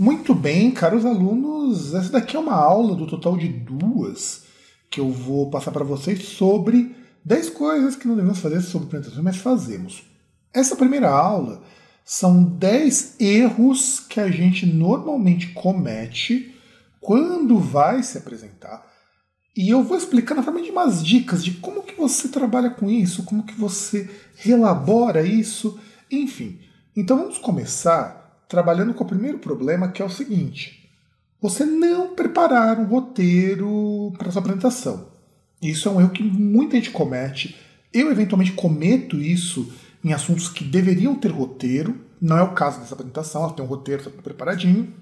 Muito bem, caros alunos, essa daqui é uma aula do total de duas que eu vou passar para vocês sobre 10 coisas que não devemos fazer sobre apresentações, mas fazemos. Essa primeira aula são 10 erros que a gente normalmente comete quando vai se apresentar. E eu vou explicar naturalmente umas dicas de como que você trabalha com isso, como que você relabora isso, enfim. Então vamos começar trabalhando com o primeiro problema, que é o seguinte: você não preparar um roteiro para sua apresentação. Isso é um erro que muita gente comete. Eu, eventualmente, cometo isso em assuntos que deveriam ter roteiro. Não é o caso dessa apresentação, ela tem um roteiro tá preparadinho.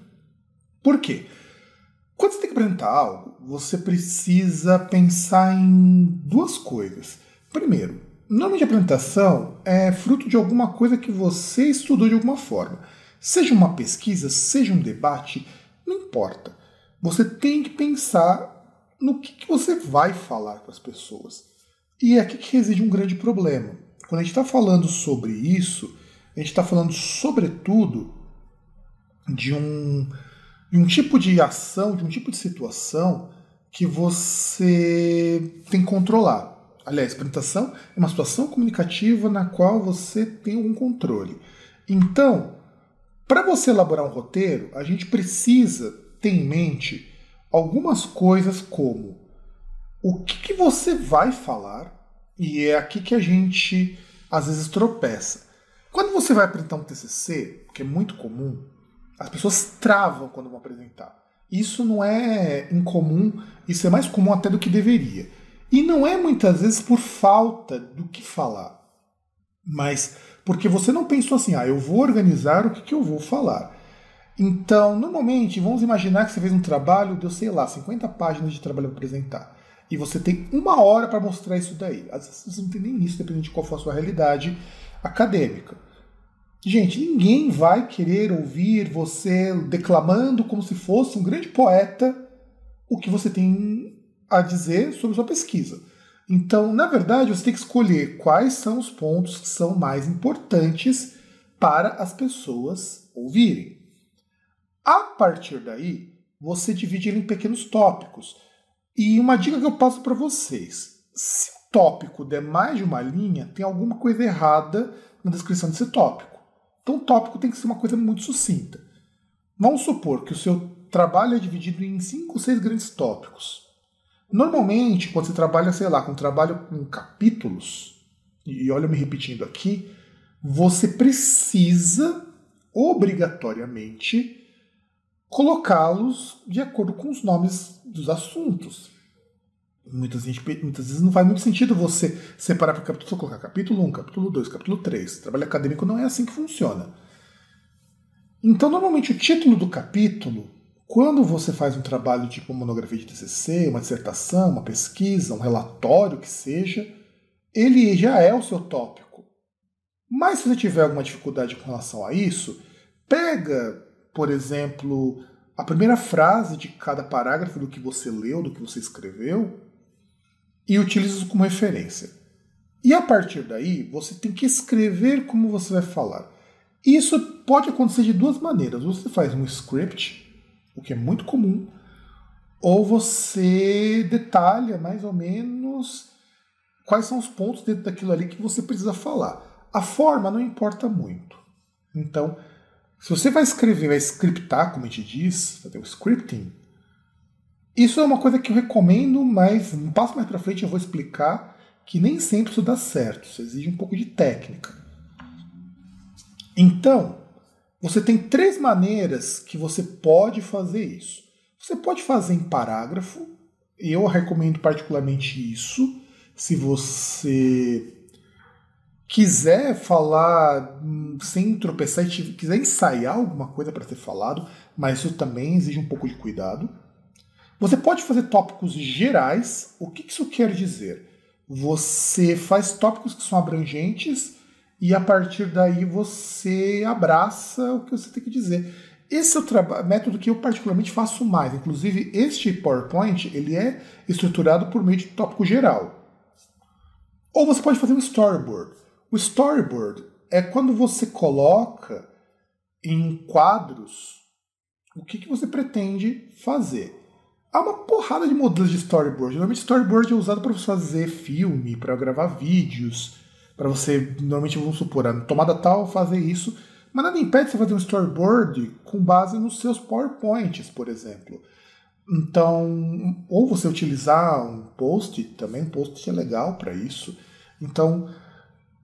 Por quê? Quando você tem que apresentar algo, você precisa pensar em duas coisas. Primeiro, normalmente a apresentação é fruto de alguma coisa que você estudou de alguma forma. Seja uma pesquisa, seja um debate, não importa. Você tem que pensar no que, que você vai falar para as pessoas. E é aqui que reside um grande problema. Quando a gente está falando sobre isso, a gente está falando sobretudo de um, de um tipo de ação, de um tipo de situação que você tem que controlar. Aliás, apresentação é uma situação comunicativa na qual você tem algum controle. Então, para você elaborar um roteiro, a gente precisa ter em mente algumas coisas como o que, que você vai falar, e é aqui que a gente às vezes tropeça. Quando você vai apresentar um TCC, que é muito comum, as pessoas travam quando vão apresentar. Isso não é incomum, isso é mais comum até do que deveria. E não é muitas vezes por falta do que falar, mas porque você não pensou assim, ah, eu vou organizar o que, que eu vou falar. Então, normalmente, vamos imaginar que você fez um trabalho, deu, sei lá, 50 páginas de trabalho para apresentar. E você tem uma hora para mostrar isso daí. Às vezes você não tem nem isso, dependendo de qual for a sua realidade acadêmica. Gente, ninguém vai querer ouvir você declamando como se fosse um grande poeta o que você tem a dizer sobre sua pesquisa. Então, na verdade, você tem que escolher quais são os pontos que são mais importantes para as pessoas ouvirem. A partir daí, você divide ele em pequenos tópicos. E uma dica que eu passo para vocês: se o tópico der mais de uma linha, tem alguma coisa errada na descrição desse tópico. Então, o tópico tem que ser uma coisa muito sucinta. Vamos supor que o seu trabalho é dividido em cinco ou seis grandes tópicos. Normalmente, quando você trabalha, sei lá, com trabalho com capítulos, e olha eu me repetindo aqui, você precisa obrigatoriamente colocá-los de acordo com os nomes dos assuntos. Muitas, gente, muitas vezes não faz muito sentido você separar para capítulo, colocar capítulo 1, capítulo 2, capítulo 3. Trabalho acadêmico não é assim que funciona. Então, normalmente, o título do capítulo quando você faz um trabalho tipo monografia de TCC, uma dissertação, uma pesquisa, um relatório que seja, ele já é o seu tópico. Mas se você tiver alguma dificuldade com relação a isso, pega, por exemplo, a primeira frase de cada parágrafo do que você leu, do que você escreveu, e utiliza isso como referência. E a partir daí, você tem que escrever como você vai falar. Isso pode acontecer de duas maneiras. Você faz um script, o que é muito comum, ou você detalha mais ou menos quais são os pontos dentro daquilo ali que você precisa falar. A forma não importa muito. Então, se você vai escrever, vai scriptar, como a gente diz, fazer o scripting, isso é uma coisa que eu recomendo, mas um passo mais para frente eu vou explicar que nem sempre isso dá certo, isso exige um pouco de técnica. Então, você tem três maneiras que você pode fazer isso. Você pode fazer em parágrafo, eu recomendo particularmente isso, se você quiser falar hum, sem tropeçar e quiser ensaiar alguma coisa para ser falado, mas isso também exige um pouco de cuidado. Você pode fazer tópicos gerais. O que isso quer dizer? Você faz tópicos que são abrangentes e a partir daí você abraça o que você tem que dizer. Esse é o método que eu particularmente faço mais. Inclusive, este PowerPoint ele é estruturado por meio de tópico geral. Ou você pode fazer um storyboard. O storyboard é quando você coloca em quadros o que, que você pretende fazer. Há uma porrada de modelos de storyboard. Normalmente storyboard é usado para fazer filme, para gravar vídeos, para você, normalmente vamos supor, a tomada tal fazer isso, mas nada impede você fazer um storyboard com base nos seus PowerPoints, por exemplo. Então, ou você utilizar um post, também um post é legal para isso. Então,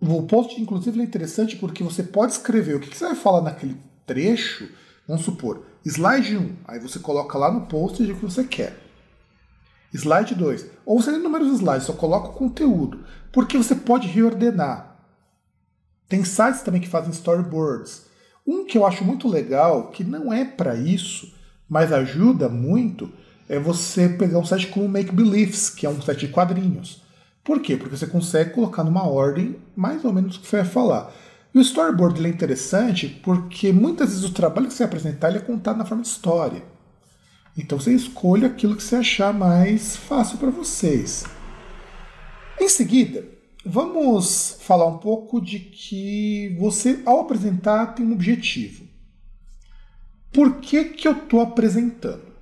o post, inclusive, é interessante porque você pode escrever o que você vai falar naquele trecho. Vamos supor, slide 1, aí você coloca lá no post o que você quer. Slide 2, ou você tem números de slides, só coloca o conteúdo, porque você pode reordenar. Tem sites também que fazem storyboards. Um que eu acho muito legal, que não é para isso, mas ajuda muito, é você pegar um site como Make Beliefs, que é um site de quadrinhos. Por quê? Porque você consegue colocar numa ordem mais ou menos o que você vai falar. E o storyboard é interessante porque muitas vezes o trabalho que você apresentar é contado na forma de história. Então você escolhe aquilo que você achar mais fácil para vocês. Em seguida, vamos falar um pouco de que você, ao apresentar, tem um objetivo. Por que, que eu estou apresentando?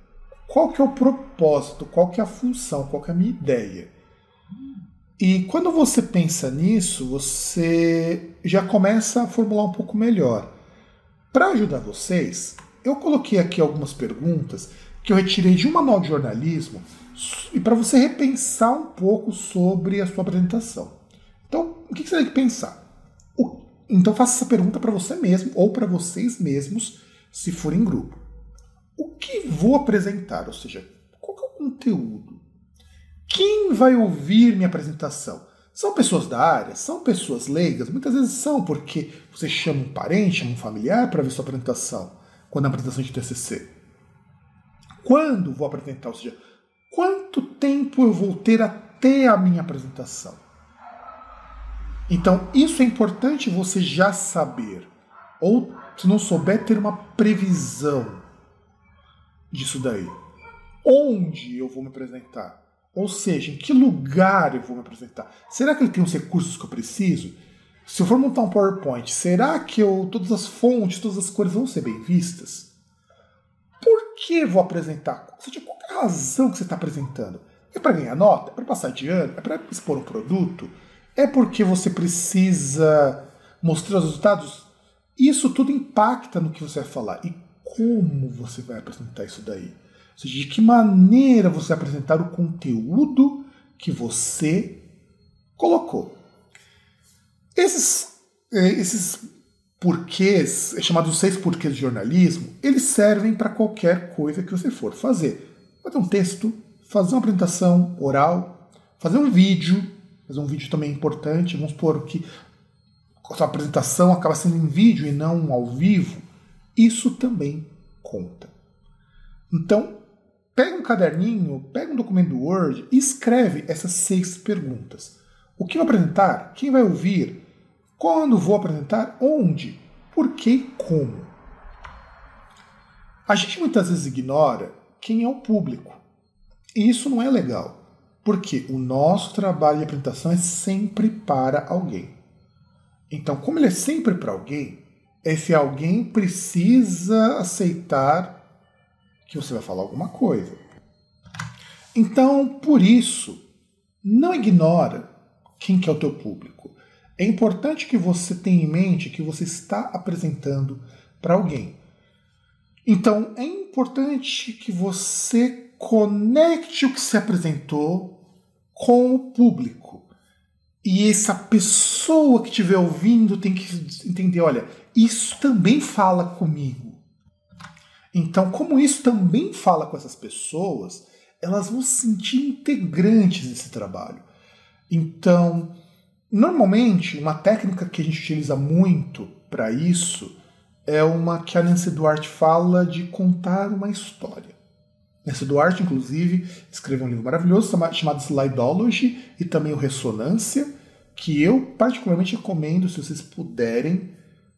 Qual que é o propósito? Qual que é a função? Qual que é a minha ideia? E quando você pensa nisso, você já começa a formular um pouco melhor. Para ajudar vocês, eu coloquei aqui algumas perguntas que eu retirei de um manual de jornalismo e para você repensar um pouco sobre a sua apresentação. Então, o que você tem que pensar? O, então, faça essa pergunta para você mesmo ou para vocês mesmos, se for em grupo. O que vou apresentar? Ou seja, qual é o conteúdo? Quem vai ouvir minha apresentação? São pessoas da área? São pessoas leigas? Muitas vezes são, porque você chama um parente, chama um familiar para ver sua apresentação, quando é uma apresentação de TCC. Quando vou apresentar? Ou seja, quanto tempo eu vou ter até a minha apresentação? Então, isso é importante você já saber. Ou, se não souber, ter uma previsão disso daí. Onde eu vou me apresentar? Ou seja, em que lugar eu vou me apresentar? Será que ele tem os recursos que eu preciso? Se eu for montar um PowerPoint, será que eu, todas as fontes, todas as cores vão ser bem vistas? Que vou apresentar? Qual é a razão que você está apresentando? É para ganhar nota? É para passar de ano? É para expor um produto? É porque você precisa mostrar os resultados? Isso tudo impacta no que você vai falar. E como você vai apresentar isso daí? Ou seja, de que maneira você apresentar o conteúdo que você colocou. Esses, é, esses porquês, é chamados seis porquês de jornalismo, eles servem para qualquer coisa que você for fazer. Fazer um texto, fazer uma apresentação oral, fazer um vídeo, fazer um vídeo também é importante, vamos supor que a sua apresentação acaba sendo em vídeo e não ao vivo, isso também conta. Então, Pega um caderninho, pega um documento do Word e escreve essas seis perguntas. O que vou apresentar? Quem vai ouvir? Quando vou apresentar? Onde? Por que e como? A gente muitas vezes ignora quem é o público. E isso não é legal. Porque o nosso trabalho de apresentação é sempre para alguém. Então, como ele é sempre para alguém, esse alguém precisa aceitar que você vai falar alguma coisa. Então, por isso, não ignora quem que é o teu público. É importante que você tenha em mente que você está apresentando para alguém. Então, é importante que você conecte o que se apresentou com o público. E essa pessoa que estiver ouvindo tem que entender: olha, isso também fala comigo. Então, como isso também fala com essas pessoas, elas vão se sentir integrantes desse trabalho. Então, normalmente, uma técnica que a gente utiliza muito para isso é uma que a Nancy Duarte fala de contar uma história. Nancy Duarte, inclusive, escreveu um livro maravilhoso chamado Slidology e também o Ressonância, que eu particularmente recomendo se vocês puderem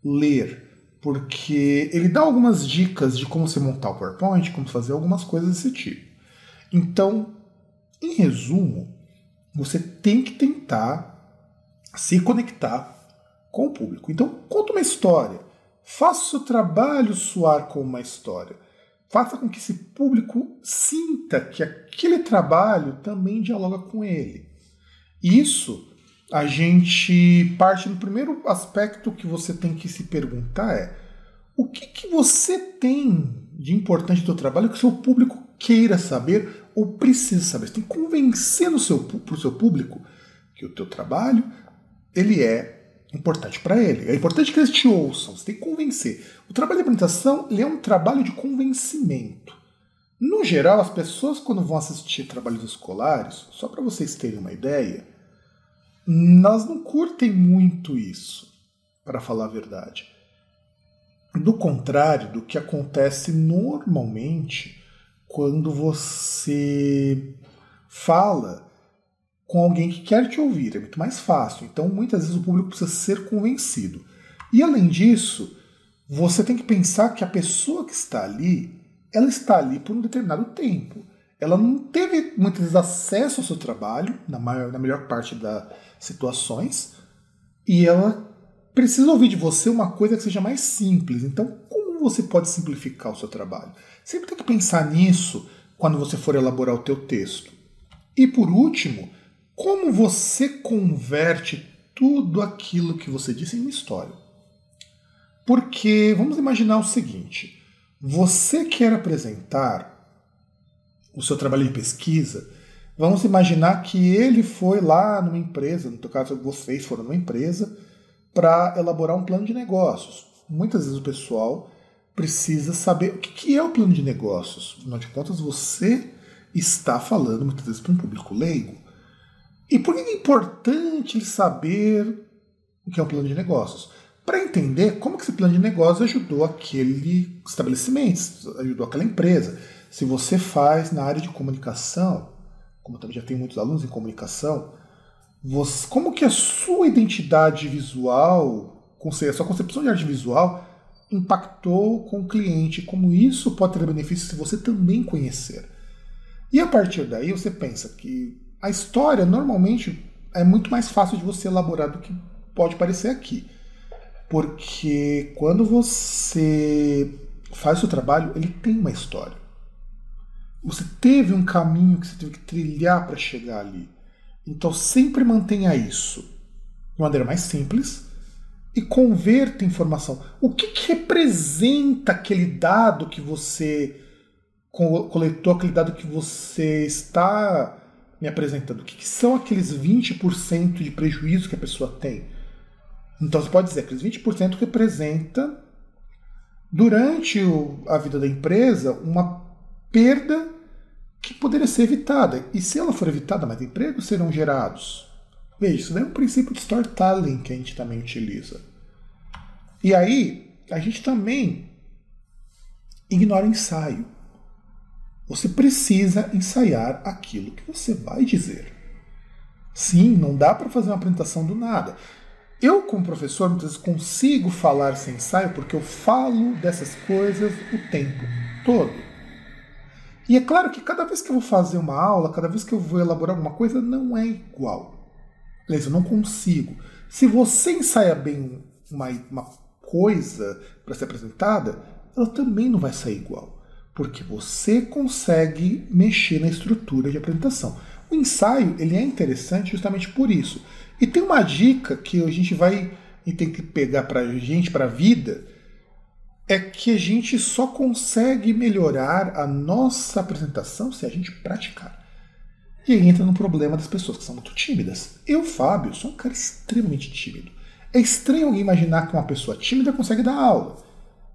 ler porque ele dá algumas dicas de como se montar o PowerPoint, como fazer algumas coisas desse tipo. Então, em resumo, você tem que tentar se conectar com o público. Então, conta uma história. Faça o seu trabalho soar como uma história. faça com que esse público sinta que aquele trabalho também dialoga com ele. Isso a gente parte no primeiro aspecto que você tem que se perguntar é o que, que você tem de importante do seu trabalho que o seu público queira saber ou precisa saber. Você tem que convencer o seu, seu público que o teu trabalho ele é importante para ele. É importante que eles te ouçam, você tem que convencer. O trabalho de apresentação é um trabalho de convencimento. No geral, as pessoas quando vão assistir trabalhos escolares, só para vocês terem uma ideia, elas não curtem muito isso, para falar a verdade. Do contrário do que acontece normalmente quando você fala com alguém que quer te ouvir. É muito mais fácil. Então, muitas vezes o público precisa ser convencido. E além disso, você tem que pensar que a pessoa que está ali, ela está ali por um determinado tempo. Ela não teve muitas vezes acesso ao seu trabalho, na, maior, na melhor parte das situações, e ela precisa ouvir de você uma coisa que seja mais simples. Então, como você pode simplificar o seu trabalho? Sempre tem que pensar nisso quando você for elaborar o teu texto. E por último, como você converte tudo aquilo que você disse em uma história? Porque vamos imaginar o seguinte: você quer apresentar o seu trabalho de pesquisa. Vamos imaginar que ele foi lá numa empresa, no caso vocês foram numa empresa, para elaborar um plano de negócios. Muitas vezes o pessoal precisa saber o que é o plano de negócios. Afinal de contas, você está falando muitas vezes para um público leigo. E por que é importante saber o que é um plano de negócios? Para entender como que esse plano de negócios ajudou aquele estabelecimento, ajudou aquela empresa. Se você faz na área de comunicação, como também já tem muitos alunos em comunicação, você, como que a sua identidade visual, a sua concepção de arte visual impactou com o cliente, como isso pode ter benefício se você também conhecer. E a partir daí você pensa que a história normalmente é muito mais fácil de você elaborar do que pode parecer aqui. Porque quando você faz o seu trabalho, ele tem uma história. Você teve um caminho que você teve que trilhar para chegar ali. Então sempre mantenha isso de maneira mais simples e converta informação. O que, que representa aquele dado que você coletou, aquele dado que você está me apresentando? O que, que são aqueles 20% de prejuízo que a pessoa tem? Então você pode dizer que aqueles 20% representa, durante a vida da empresa, uma perda que poderia ser evitada. E se ela for evitada, mais empregos serão gerados. Veja, isso é um princípio de storytelling que a gente também utiliza. E aí, a gente também ignora o ensaio. Você precisa ensaiar aquilo que você vai dizer. Sim, não dá para fazer uma apresentação do nada. Eu, como professor, muitas vezes consigo falar sem ensaio porque eu falo dessas coisas o tempo todo. E é claro que cada vez que eu vou fazer uma aula, cada vez que eu vou elaborar alguma coisa, não é igual. Aliás, eu não consigo. Se você ensaia bem uma, uma coisa para ser apresentada, ela também não vai sair igual. Porque você consegue mexer na estrutura de apresentação. O ensaio ele é interessante justamente por isso. E tem uma dica que a gente vai e tem que pegar para a gente, para a vida, é que a gente só consegue melhorar a nossa apresentação se a gente praticar. E aí entra no problema das pessoas que são muito tímidas. Eu, Fábio, sou um cara extremamente tímido. É estranho alguém imaginar que uma pessoa tímida consegue dar aula.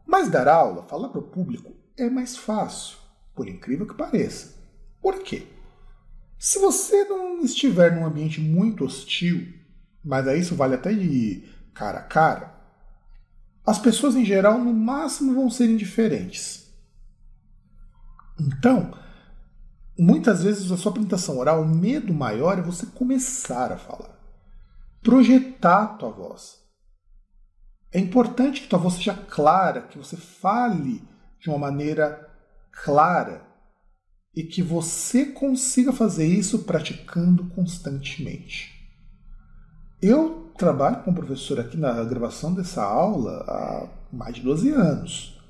Mas dar aula, falar para o público, é mais fácil, por incrível que pareça. Por quê? Se você não estiver num ambiente muito hostil, mas aí isso vale até de cara a cara, as pessoas em geral no máximo vão ser indiferentes. Então, muitas vezes a sua apresentação oral, o medo maior é você começar a falar. Projetar a tua voz. É importante que tua voz seja clara, que você fale de uma maneira clara e que você consiga fazer isso praticando constantemente. Eu trabalho como professor aqui na gravação dessa aula há mais de 12 anos.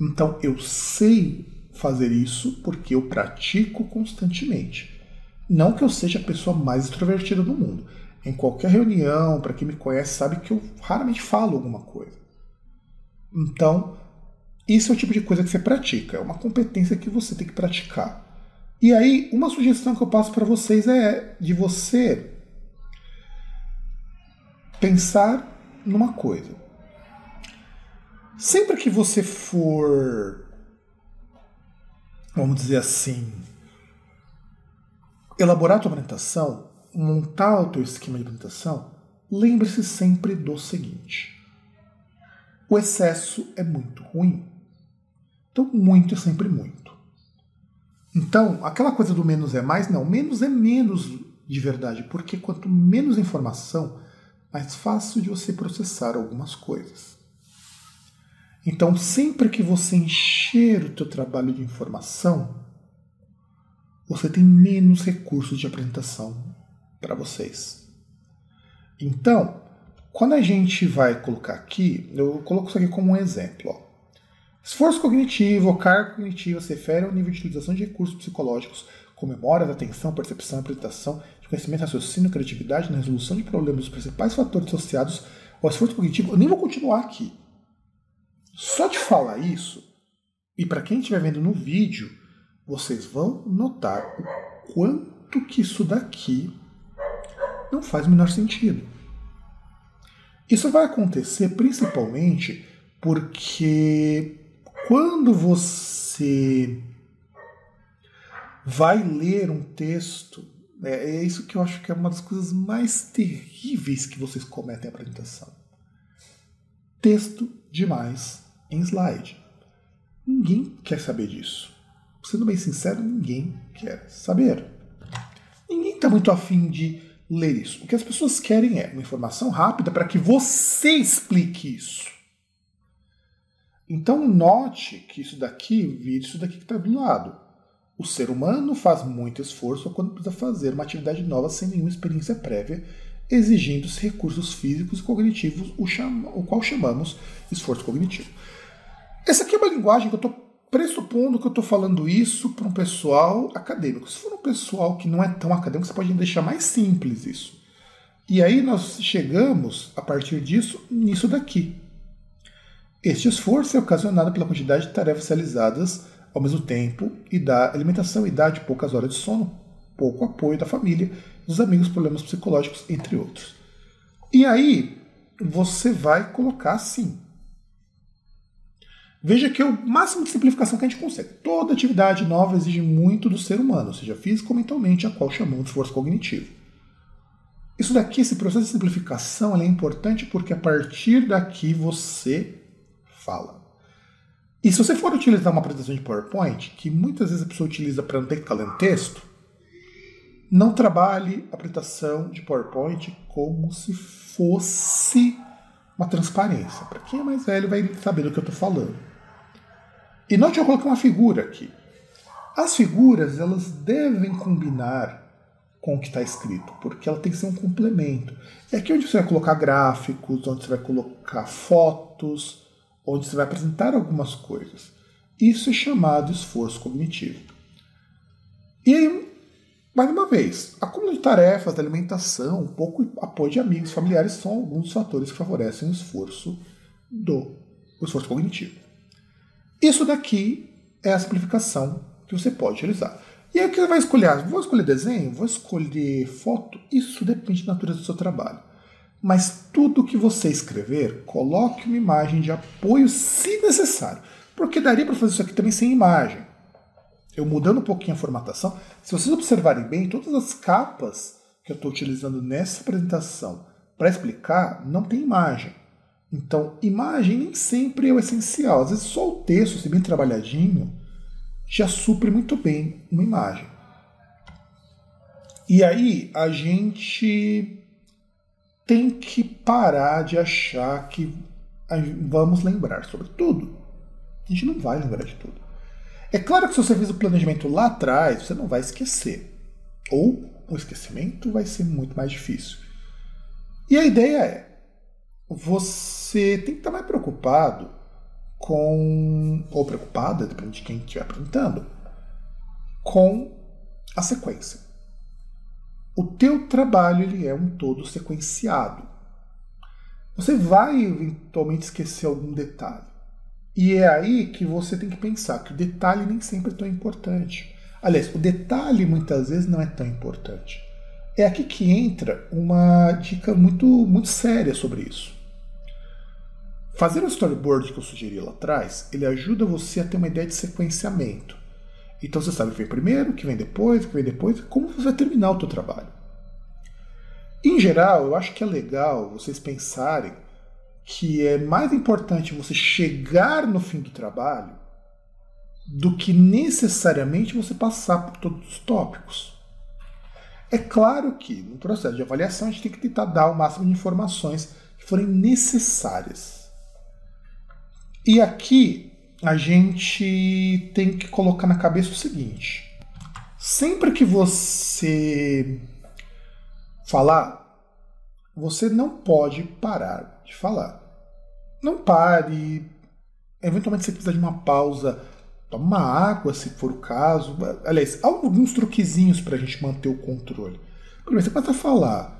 Então eu sei fazer isso porque eu pratico constantemente. Não que eu seja a pessoa mais extrovertida do mundo. Em qualquer reunião, para quem me conhece, sabe que eu raramente falo alguma coisa. Então, isso é o tipo de coisa que você pratica, é uma competência que você tem que praticar. E aí, uma sugestão que eu passo para vocês é de você pensar numa coisa. Sempre que você for, vamos dizer assim, elaborar a tua apresentação, montar o teu esquema de apresentação, lembre-se sempre do seguinte: o excesso é muito ruim. Então, muito é sempre muito. Então, aquela coisa do menos é mais, não, menos é menos de verdade, porque quanto menos informação, mais fácil de você processar algumas coisas. Então, sempre que você encher o teu trabalho de informação, você tem menos recursos de apresentação para vocês. Então, quando a gente vai colocar aqui, eu coloco isso aqui como um exemplo. Ó. Esforço cognitivo ou carga cognitiva se refere ao nível de utilização de recursos psicológicos como memória, atenção, percepção, apresentação, de conhecimento, raciocínio, criatividade na resolução de problemas, os principais fatores associados ao esforço cognitivo. Eu nem vou continuar aqui. Só de falar isso, e para quem estiver vendo no vídeo, vocês vão notar o quanto que isso daqui não faz o menor sentido. Isso vai acontecer principalmente porque quando você vai ler um texto, é, é, isso que eu acho que é uma das coisas mais terríveis que vocês cometem na apresentação. Texto demais em slide. Ninguém quer saber disso. Sendo bem sincero, ninguém quer saber. Ninguém está muito afim de ler isso. O que as pessoas querem é uma informação rápida para que você explique isso. Então note que isso daqui vira isso daqui que está do lado. O ser humano faz muito esforço quando precisa fazer uma atividade nova sem nenhuma experiência prévia, exigindo os recursos físicos e cognitivos, o, o qual chamamos esforço cognitivo. Essa aqui é uma linguagem que eu estou pressupondo que eu estou falando isso para um pessoal acadêmico. Se for um pessoal que não é tão acadêmico, você pode deixar mais simples isso. E aí nós chegamos, a partir disso, nisso daqui. Este esforço é ocasionado pela quantidade de tarefas realizadas ao mesmo tempo e da alimentação, idade, poucas horas de sono, pouco apoio da família, dos amigos, problemas psicológicos, entre outros. E aí você vai colocar assim. Veja que é o máximo de simplificação que a gente consegue. Toda atividade nova exige muito do ser humano, seja físico ou mentalmente, a qual chamamos de esforço cognitivo. Isso daqui, esse processo de simplificação, é importante porque a partir daqui você fala. E se você for utilizar uma apresentação de PowerPoint, que muitas vezes a pessoa utiliza para não ter que estar lendo texto, não trabalhe a apresentação de PowerPoint como se fosse uma transparência. Para quem é mais velho vai saber do que eu estou falando. E note eu coloquei uma figura aqui. As figuras elas devem combinar com o que está escrito, porque ela tem que ser um complemento. É aqui onde você vai colocar gráficos, onde você vai colocar fotos, onde você vai apresentar algumas coisas. Isso é chamado esforço cognitivo. E aí, mais uma vez, acúmulo de tarefas, de alimentação, um pouco apoio de amigos, familiares são alguns dos fatores que favorecem o esforço do o esforço cognitivo. Isso daqui é a simplificação que você pode utilizar. E aí o que você vai escolher? Vou escolher desenho? Vou escolher foto? Isso depende da natureza do seu trabalho. Mas tudo que você escrever, coloque uma imagem de apoio se necessário. Porque daria para fazer isso aqui também sem imagem. Eu mudando um pouquinho a formatação. Se vocês observarem bem, todas as capas que eu estou utilizando nessa apresentação para explicar não tem imagem. Então, imagem nem sempre é o essencial. Às vezes só o texto, se bem trabalhadinho, já supre muito bem uma imagem. E aí a gente tem que parar de achar que vamos lembrar sobre tudo. A gente não vai lembrar de tudo. É claro que se você fez o planejamento lá atrás, você não vai esquecer. Ou o esquecimento vai ser muito mais difícil. E a ideia é: você tem que estar mais preocupado com. ou preocupada, depende de quem estiver apresentando, com a sequência. O teu trabalho ele é um todo sequenciado. Você vai eventualmente esquecer algum detalhe. E é aí que você tem que pensar que o detalhe nem sempre é tão importante. Aliás, o detalhe muitas vezes não é tão importante. É aqui que entra uma dica muito, muito séria sobre isso. Fazer o storyboard que eu sugeri lá atrás, ele ajuda você a ter uma ideia de sequenciamento. Então você sabe o que vem primeiro, o que vem depois, o que vem depois, como você vai terminar o seu trabalho. Em geral, eu acho que é legal vocês pensarem que é mais importante você chegar no fim do trabalho do que necessariamente você passar por todos os tópicos. É claro que no processo de avaliação a gente tem que tentar dar o máximo de informações que forem necessárias. E aqui a gente tem que colocar na cabeça o seguinte: sempre que você falar, você não pode parar de falar. Não pare. Eventualmente você precisa de uma pausa. Toma uma água, se for o caso. Aliás, alguns truquezinhos para a gente manter o controle. Primeiro, você começa a falar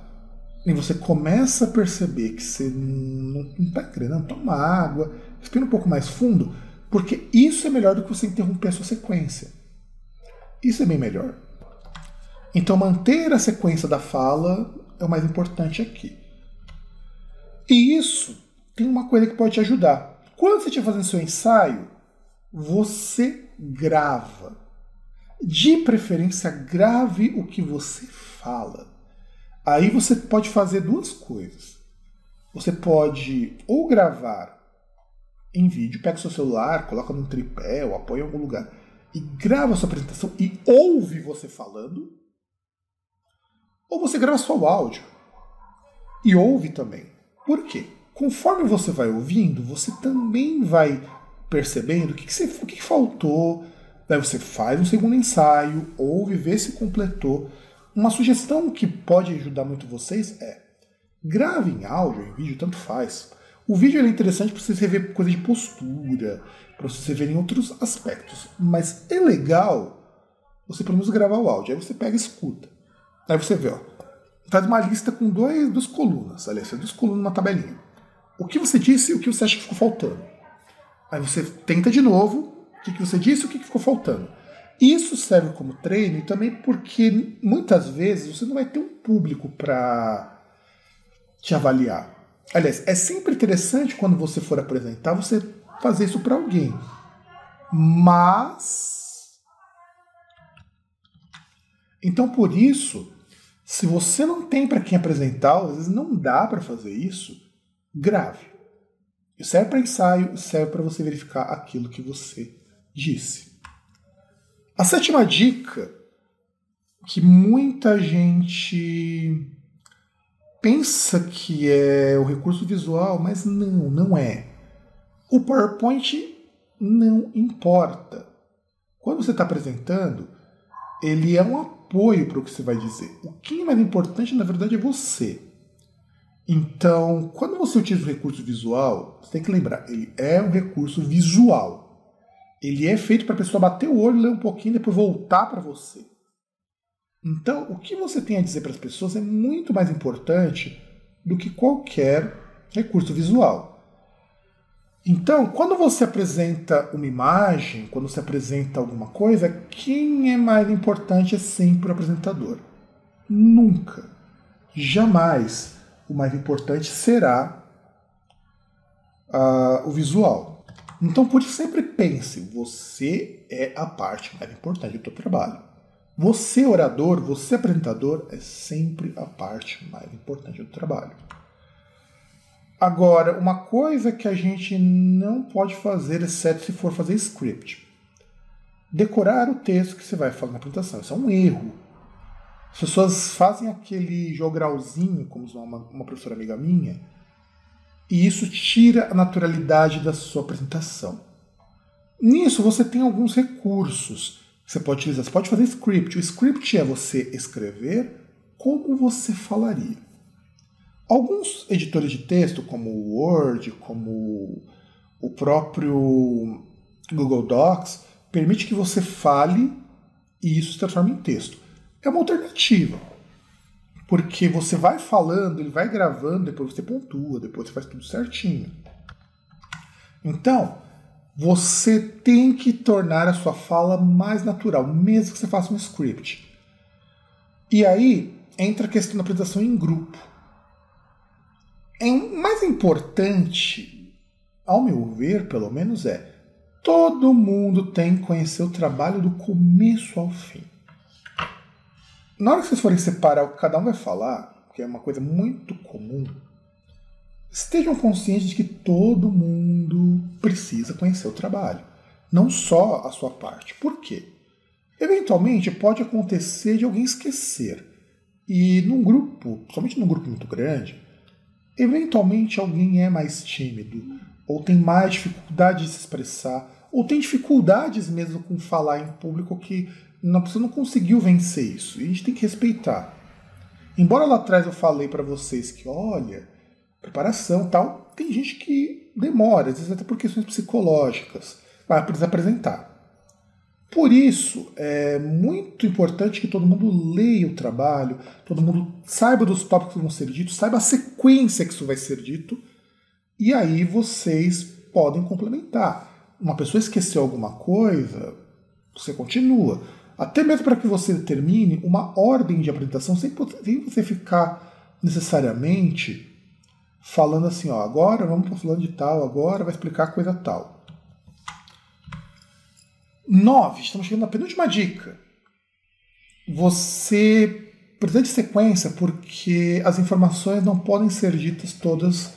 e você começa a perceber que você não está querendo, toma água, respira um pouco mais fundo, porque isso é melhor do que você interromper a sua sequência. Isso é bem melhor. Então, manter a sequência da fala é o mais importante aqui. E isso tem uma coisa que pode te ajudar. Quando você estiver fazendo seu ensaio, você grava. De preferência, grave o que você fala. Aí você pode fazer duas coisas. Você pode ou gravar em vídeo, pega o seu celular, coloca num tripé ou apoia em algum lugar e grava a sua apresentação e ouve você falando, ou você grava só o áudio e ouve também. Por quê? Conforme você vai ouvindo, você também vai percebendo o que, que, você, o que, que faltou. Daí você faz um segundo ensaio, ouve, vê se completou. Uma sugestão que pode ajudar muito vocês é grave em áudio, em vídeo, tanto faz. O vídeo é interessante para vocês rever coisa de postura, para vocês reverem outros aspectos. Mas é legal você pelo menos gravar o áudio. Aí você pega e escuta. Aí você vê, ó, faz uma lista com dois, duas colunas, aliás, duas colunas numa tabelinha. O que você disse e o que você acha que ficou faltando. Aí você tenta de novo o que, que você disse e o que, que ficou faltando. Isso serve como treino e também porque muitas vezes você não vai ter um público para te avaliar. Aliás, é sempre interessante quando você for apresentar você fazer isso para alguém. Mas. Então, por isso, se você não tem para quem apresentar, às vezes não dá para fazer isso, grave. Isso serve para ensaio, serve para você verificar aquilo que você disse. A sétima dica, que muita gente pensa que é o recurso visual, mas não, não é. O PowerPoint não importa. Quando você está apresentando, ele é um apoio para o que você vai dizer. O que é mais importante, na verdade, é você. Então, quando você utiliza o recurso visual, você tem que lembrar, ele é um recurso visual. Ele é feito para a pessoa bater o olho, ler um pouquinho depois voltar para você. Então, o que você tem a dizer para as pessoas é muito mais importante do que qualquer recurso visual. Então, quando você apresenta uma imagem, quando você apresenta alguma coisa, quem é mais importante é sempre o apresentador. Nunca, jamais o mais importante será uh, o visual. Então, por isso, sempre pense: você é a parte mais importante do seu trabalho. Você, orador, você, apresentador, é sempre a parte mais importante do trabalho. Agora, uma coisa que a gente não pode fazer, exceto se for fazer script, decorar o texto que você vai falar na apresentação. Isso é um erro. As pessoas fazem aquele jogralzinho, como uma, uma professora amiga minha, e isso tira a naturalidade da sua apresentação. Nisso você tem alguns recursos você pode utilizar. Você pode fazer script. O script é você escrever como você falaria. Alguns editores de texto, como o Word, como o próprio Google Docs permite que você fale e isso se transforme em texto. É uma alternativa. Porque você vai falando, ele vai gravando, depois você pontua, depois você faz tudo certinho. Então, você tem que tornar a sua fala mais natural, mesmo que você faça um script. E aí entra a questão da apresentação em grupo. É mais importante, ao meu ver, pelo menos, é todo mundo tem que conhecer o trabalho do começo ao fim. Na hora que vocês forem separar o que cada um vai falar, que é uma coisa muito comum, estejam conscientes de que todo mundo precisa conhecer o trabalho, não só a sua parte. Por quê? Eventualmente pode acontecer de alguém esquecer. E num grupo, somente num grupo muito grande, eventualmente alguém é mais tímido, ou tem mais dificuldade de se expressar, ou tem dificuldades mesmo com falar em público que não, você não conseguiu vencer isso. E a gente tem que respeitar. Embora lá atrás eu falei para vocês que, olha, preparação tal, tem gente que demora, às vezes até por questões psicológicas, para apresentar. Por isso, é muito importante que todo mundo leia o trabalho, todo mundo saiba dos tópicos que vão ser ditos, saiba a sequência que isso vai ser dito, e aí vocês podem complementar. Uma pessoa esqueceu alguma coisa, você continua. Até mesmo para que você determine uma ordem de apresentação, sem, você ficar necessariamente falando assim, ó, agora vamos para falando de tal, agora vai explicar coisa tal. 9. Estamos chegando na penúltima dica. Você precisa de sequência porque as informações não podem ser ditas todas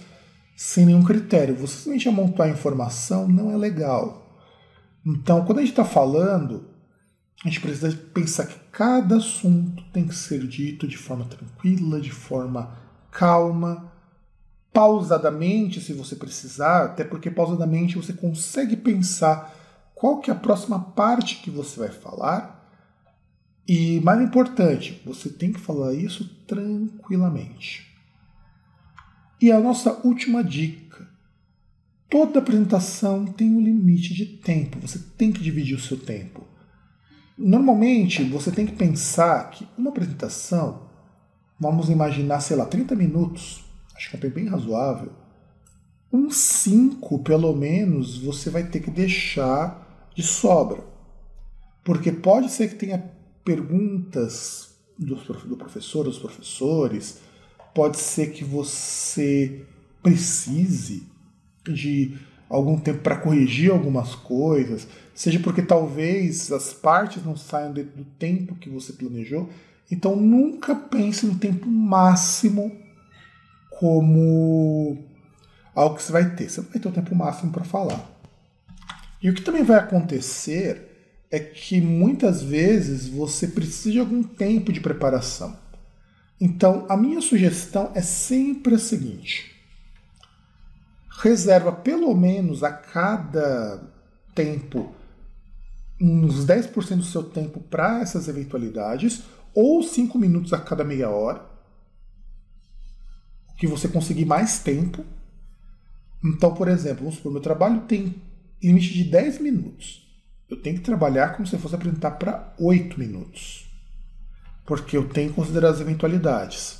sem nenhum critério. Você simplesmente amontoar a informação não é legal. Então, quando a gente está falando, a gente precisa pensar que cada assunto tem que ser dito de forma tranquila, de forma calma, pausadamente, se você precisar, até porque pausadamente você consegue pensar qual que é a próxima parte que você vai falar. E mais importante, você tem que falar isso tranquilamente. E a nossa última dica. Toda apresentação tem um limite de tempo. Você tem que dividir o seu tempo. Normalmente, você tem que pensar que uma apresentação, vamos imaginar, sei lá, 30 minutos, acho que é bem razoável. Uns 5, pelo menos, você vai ter que deixar de sobra. Porque pode ser que tenha perguntas do, do professor, dos professores, pode ser que você precise de algum tempo para corrigir algumas coisas, seja porque talvez as partes não saiam dentro do tempo que você planejou. Então nunca pense no tempo máximo como algo que você vai ter. Você não vai ter o tempo máximo para falar. E o que também vai acontecer é que muitas vezes você precisa de algum tempo de preparação. Então, a minha sugestão é sempre a seguinte: reserva pelo menos a cada tempo uns 10% do seu tempo para essas eventualidades, ou 5 minutos a cada meia hora, que você conseguir mais tempo. Então, por exemplo, vamos supor, meu trabalho tem limite de 10 minutos. Eu tenho que trabalhar como se eu fosse apresentar para 8 minutos. Porque eu tenho que considerar as eventualidades.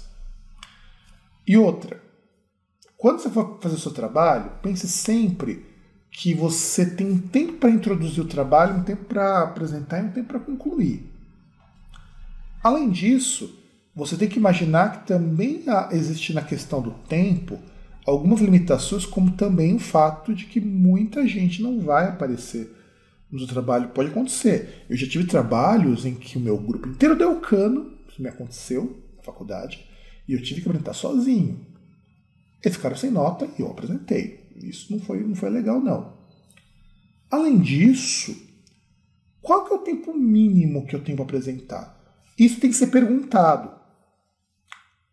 E outra, quando você for fazer o seu trabalho, pense sempre que você tem tempo para introduzir o trabalho, um tempo para apresentar e um tempo para concluir. Além disso, você tem que imaginar que também existe na questão do tempo algumas limitações, como também o fato de que muita gente não vai aparecer no seu trabalho. Pode acontecer. Eu já tive trabalhos em que o meu grupo inteiro deu cano, isso me aconteceu na faculdade, e eu tive que apresentar sozinho. Eles ficaram sem nota e eu apresentei. Isso não foi, não foi legal, não. Além disso, qual que é o tempo mínimo que eu tenho para apresentar? Isso tem que ser perguntado.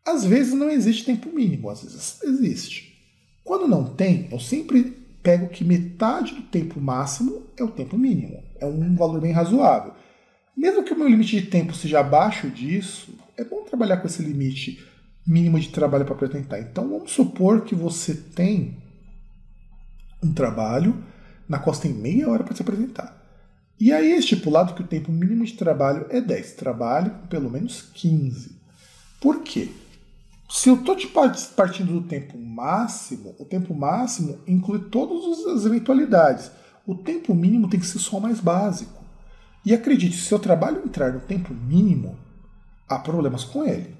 Às vezes não existe tempo mínimo, às vezes existe. Quando não tem, eu sempre pego que metade do tempo máximo é o tempo mínimo. É um valor bem razoável. Mesmo que o meu limite de tempo seja abaixo disso, é bom trabalhar com esse limite mínimo de trabalho para apresentar. Então vamos supor que você tem um trabalho na qual você tem meia hora para se apresentar. E aí é estipulado que o tempo mínimo de trabalho é 10. Trabalhe com pelo menos 15. Por quê? Se eu estou partindo do tempo máximo, o tempo máximo inclui todas as eventualidades. O tempo mínimo tem que ser só o mais básico. E acredite, se o trabalho entrar no tempo mínimo, há problemas com ele.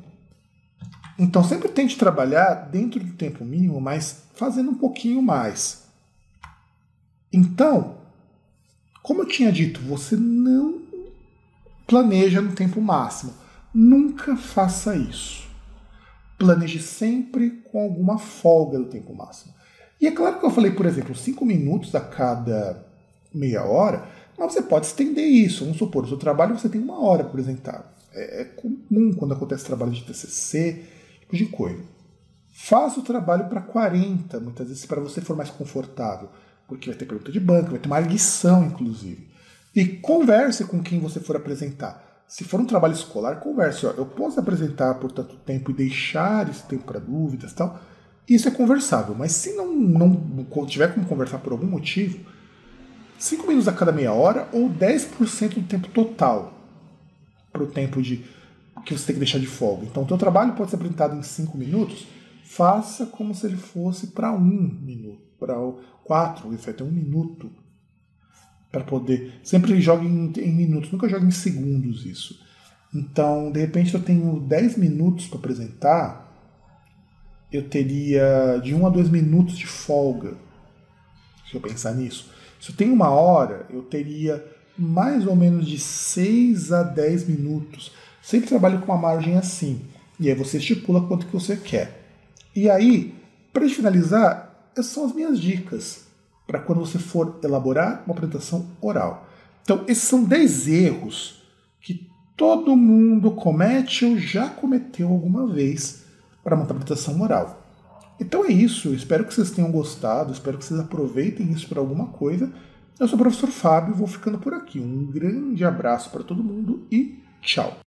Então sempre tente trabalhar dentro do tempo mínimo, mas fazendo um pouquinho mais. Então, como eu tinha dito, você não planeja no tempo máximo. Nunca faça isso. Planeje sempre com alguma folga do tempo máximo. E é claro que eu falei, por exemplo, 5 minutos a cada meia hora, mas você pode estender isso. Vamos supor, no seu trabalho você tem uma hora para apresentar. É, é comum quando acontece trabalho de TCC, tipo de coisa. Faça o trabalho para 40, muitas vezes, para você for mais confortável, porque vai ter pergunta de banco, vai ter uma arguição, inclusive. E converse com quem você for apresentar. Se for um trabalho escolar, converse. Ó, eu posso apresentar por tanto tempo e deixar esse tempo para dúvidas tal. Isso é conversável. Mas se não, não tiver como conversar por algum motivo, 5 minutos a cada meia hora ou 10% do tempo total para o tempo de que você tem que deixar de folga. Então, o teu trabalho pode ser apresentado em 5 minutos, faça como se ele fosse para um minuto, para quatro, isso vai ter um minuto para poder. Sempre jogue em, em, minutos, nunca jogue em segundos isso. Então, de repente, eu tenho 10 minutos para apresentar, eu teria de 1 a 2 minutos de folga. Se eu pensar nisso. Se eu tenho uma hora, eu teria mais ou menos de 6 a 10 minutos. Sempre trabalho com uma margem assim. E aí você estipula quanto que você quer. E aí, para finalizar, essas são as minhas dicas para quando você for elaborar uma apresentação oral. Então, esses são 10 erros que todo mundo comete ou já cometeu alguma vez para uma apresentação oral. Então é isso, espero que vocês tenham gostado, espero que vocês aproveitem isso para alguma coisa. Eu sou o professor Fábio, vou ficando por aqui. Um grande abraço para todo mundo e tchau!